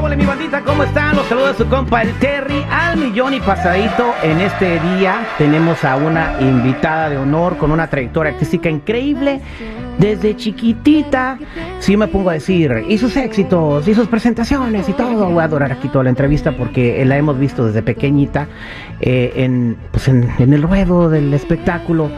¿Qué hola mi bandita? ¿Cómo están? Los saluda su compa el Terry al millón y pasadito. En este día tenemos a una invitada de honor con una trayectoria artística increíble. Desde chiquitita, si me pongo a decir, y sus éxitos, y sus presentaciones y todo, voy a adorar aquí toda la entrevista porque la hemos visto desde pequeñita eh, en, pues en, en, el ruedo del espectáculo.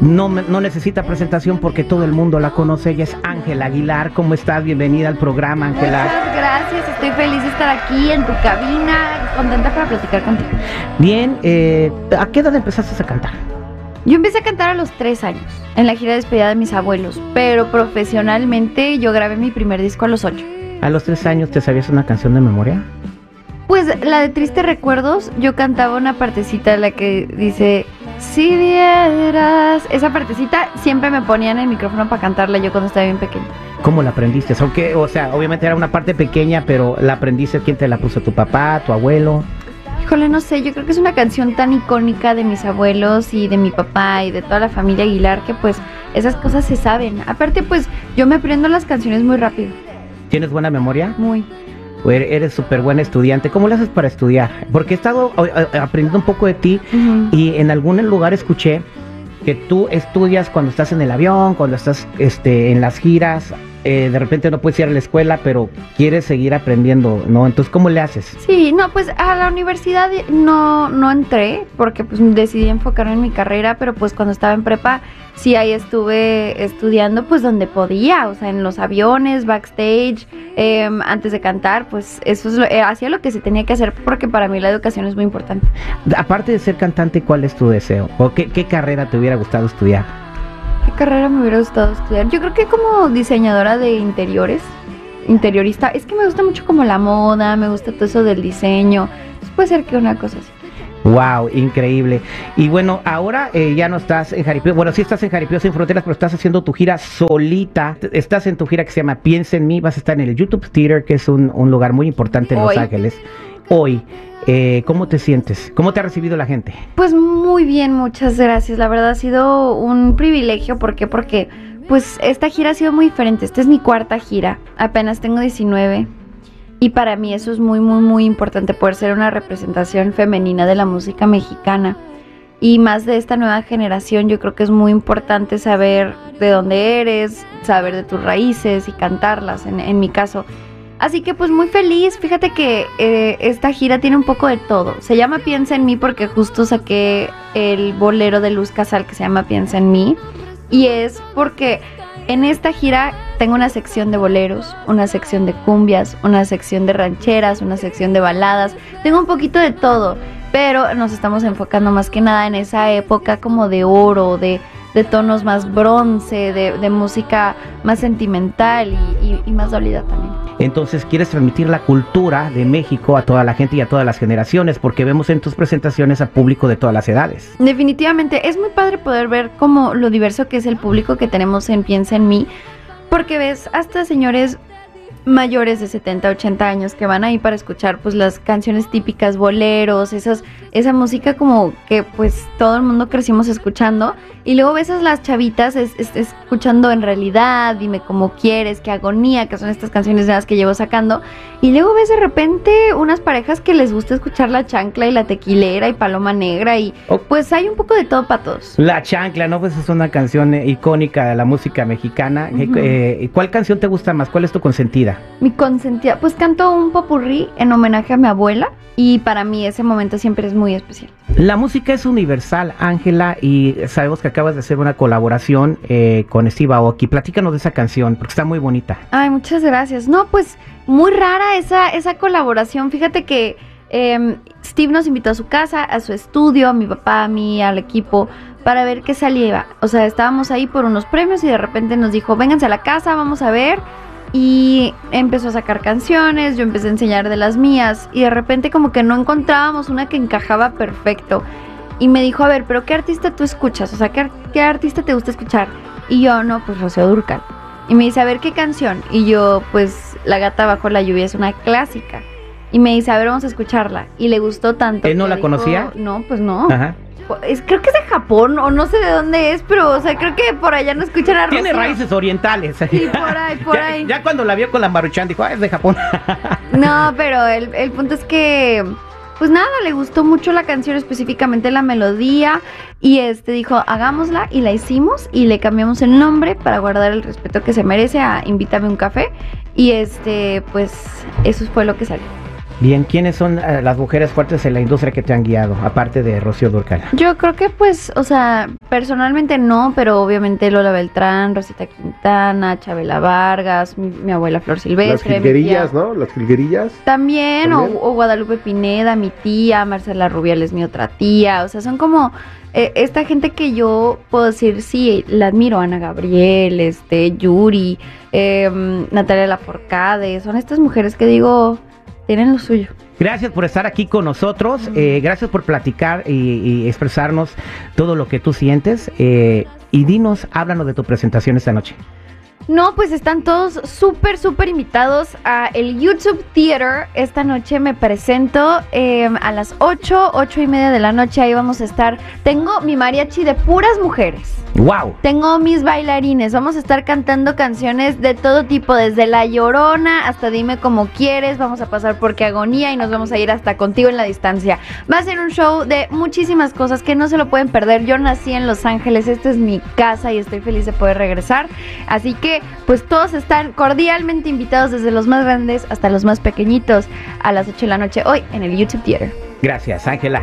No, no necesita presentación porque todo el mundo la conoce. Ella es Ángela Aguilar. ¿Cómo estás? Bienvenida al programa, Ángela. Muchas gracias, estoy feliz de estar aquí en tu cabina, contenta para platicar contigo. Bien, eh, ¿a qué edad empezaste a cantar? Yo empecé a cantar a los tres años, en la gira de despedida de mis abuelos, pero profesionalmente yo grabé mi primer disco a los ocho. ¿A los tres años te sabías una canción de memoria? Pues la de Tristes Recuerdos, yo cantaba una partecita en la que dice, si vieras, esa partecita siempre me ponían el micrófono para cantarla yo cuando estaba bien pequeña. ¿Cómo la aprendiste? Aunque, o sea, obviamente era una parte pequeña, pero la aprendiste, ¿quién te la puso? ¿Tu papá, tu abuelo? Híjole, no sé, yo creo que es una canción tan icónica de mis abuelos y de mi papá y de toda la familia Aguilar que pues esas cosas se saben. Aparte pues yo me aprendo las canciones muy rápido. ¿Tienes buena memoria? Muy. Eres súper buena estudiante. ¿Cómo le haces para estudiar? Porque he estado aprendiendo un poco de ti uh -huh. y en algún lugar escuché que tú estudias cuando estás en el avión, cuando estás este, en las giras, eh, de repente no puedes ir a la escuela, pero quieres seguir aprendiendo, ¿no? Entonces, ¿cómo le haces? Sí, no, pues a la universidad no, no entré porque pues decidí enfocarme en mi carrera, pero pues cuando estaba en prepa, sí ahí estuve estudiando pues donde podía, o sea, en los aviones, backstage, eh, antes de cantar, pues eso es lo, eh, hacía lo que se tenía que hacer porque para mí la educación es muy importante. Aparte de ser cantante, ¿cuál es tu deseo? ¿O qué, qué carrera te hubiera gustado estudiar? ¿Qué carrera me hubiera gustado estudiar? Yo creo que como diseñadora de interiores, interiorista. Es que me gusta mucho como la moda, me gusta todo eso del diseño. Pues puede ser que una cosa así. Wow, increíble. Y bueno, ahora eh, ya no estás en Jaripeo. Bueno, sí estás en Jaripeo sin fronteras, pero estás haciendo tu gira solita. Estás en tu gira que se llama Piensa en mí. Vas a estar en el YouTube Theater, que es un, un lugar muy importante en Hoy. Los Ángeles. Hoy, eh, ¿cómo te sientes? ¿Cómo te ha recibido la gente? Pues muy bien, muchas gracias. La verdad ha sido un privilegio. ¿Por qué? Porque pues esta gira ha sido muy diferente. Esta es mi cuarta gira. Apenas tengo 19. Y para mí eso es muy, muy, muy importante, poder ser una representación femenina de la música mexicana. Y más de esta nueva generación, yo creo que es muy importante saber de dónde eres, saber de tus raíces y cantarlas, en, en mi caso. Así que pues muy feliz, fíjate que eh, esta gira tiene un poco de todo. Se llama Piensa en mí porque justo saqué el bolero de Luz Casal que se llama Piensa en mí. Y es porque en esta gira tengo una sección de boleros, una sección de cumbias, una sección de rancheras, una sección de baladas. Tengo un poquito de todo, pero nos estamos enfocando más que nada en esa época como de oro, de, de tonos más bronce, de, de música más sentimental y, y, y más dolida también. Entonces quieres transmitir la cultura de México a toda la gente y a todas las generaciones, porque vemos en tus presentaciones a público de todas las edades. Definitivamente, es muy padre poder ver como lo diverso que es el público que tenemos en Piensa en mí, porque ves hasta señores mayores de 70, 80 años que van ahí para escuchar pues las canciones típicas, boleros, esas, esa música como que pues todo el mundo crecimos escuchando y luego ves a las chavitas es, es, escuchando en realidad, dime cómo quieres, qué agonía, que son estas canciones nuevas que llevo sacando y luego ves de repente unas parejas que les gusta escuchar la chancla y la tequilera y paloma negra y oh. pues hay un poco de todo para todos. La chancla, ¿no? Pues es una canción icónica de la música mexicana. Uh -huh. eh, ¿Cuál canción te gusta más? ¿Cuál es tu consentida? Mi consentida, pues canto un popurrí en homenaje a mi abuela y para mí ese momento siempre es muy especial. La música es universal, Ángela, y sabemos que acabas de hacer una colaboración eh, con Steve Aoki. Platícanos de esa canción, porque está muy bonita. Ay, muchas gracias. No, pues muy rara esa, esa colaboración. Fíjate que eh, Steve nos invitó a su casa, a su estudio, a mi papá, a mí, al equipo, para ver qué salía. O sea, estábamos ahí por unos premios y de repente nos dijo, vénganse a la casa, vamos a ver y empezó a sacar canciones, yo empecé a enseñar de las mías y de repente como que no encontrábamos una que encajaba perfecto. Y me dijo, a ver, pero ¿qué artista tú escuchas? O sea, ¿qué, qué artista te gusta escuchar? Y yo, no, pues Rocío Durcal. Y me dice, a ver, ¿qué canción? Y yo, pues La gata bajo la lluvia es una clásica. Y me dice, a ver, vamos a escucharla. Y le gustó tanto. ¿Él no la dijo, conocía? No, pues no. Ajá. Es, creo que es de Japón o no sé de dónde es, pero o sea, creo que por allá no escuchan a Tiene raíces orientales. Sí, por ahí, por ya, ahí. ya cuando la vio con la Maruchan dijo, ah, es de Japón. No, pero el, el punto es que, pues nada, le gustó mucho la canción, específicamente la melodía, y este dijo, hagámosla, y la hicimos, y le cambiamos el nombre para guardar el respeto que se merece a Invítame un café, y este, pues eso fue lo que salió. Bien, ¿quiénes son eh, las mujeres fuertes en la industria que te han guiado, aparte de Rocío Durcal? Yo creo que pues, o sea, personalmente no, pero obviamente Lola Beltrán, Rosita Quintana, Chabela Vargas, mi, mi abuela Flor Las Silvestre. mi jilguerillas, ¿no? Las jilguerillas. También, o- También. O, Guadalupe Pineda, mi tía, Marcela Rubiales, mi otra tía, o sea, son como eh, esta gente que yo puedo decir, sí, la admiro, Ana Gabriel, este, Yuri, eh, Natalia Laforcade, son estas mujeres que digo, tienen lo suyo. Gracias por estar aquí con nosotros, eh, gracias por platicar y, y expresarnos todo lo que tú sientes. eh, y dinos, háblanos de tu presentación esta noche. No, pues están todos súper, súper invitados a el YouTube Theater. Esta noche me presento eh, a las 8, 8 y media de la noche. Ahí vamos a estar. Tengo mi mariachi de puras mujeres. ¡Wow! Tengo mis bailarines, vamos a estar cantando canciones de todo tipo, desde La Llorona hasta Dime como quieres, vamos a pasar por Qué Agonía y nos vamos a ir hasta Contigo en la Distancia. Va a ser un show de muchísimas cosas que no se lo pueden perder. Yo nací en Los Ángeles, esta es mi casa y estoy feliz de poder regresar. Así pues todos están cordialmente invitados desde los más grandes hasta los más pequeñitos a las 8 de la noche hoy en el YouTube Theater. Gracias, Ángela.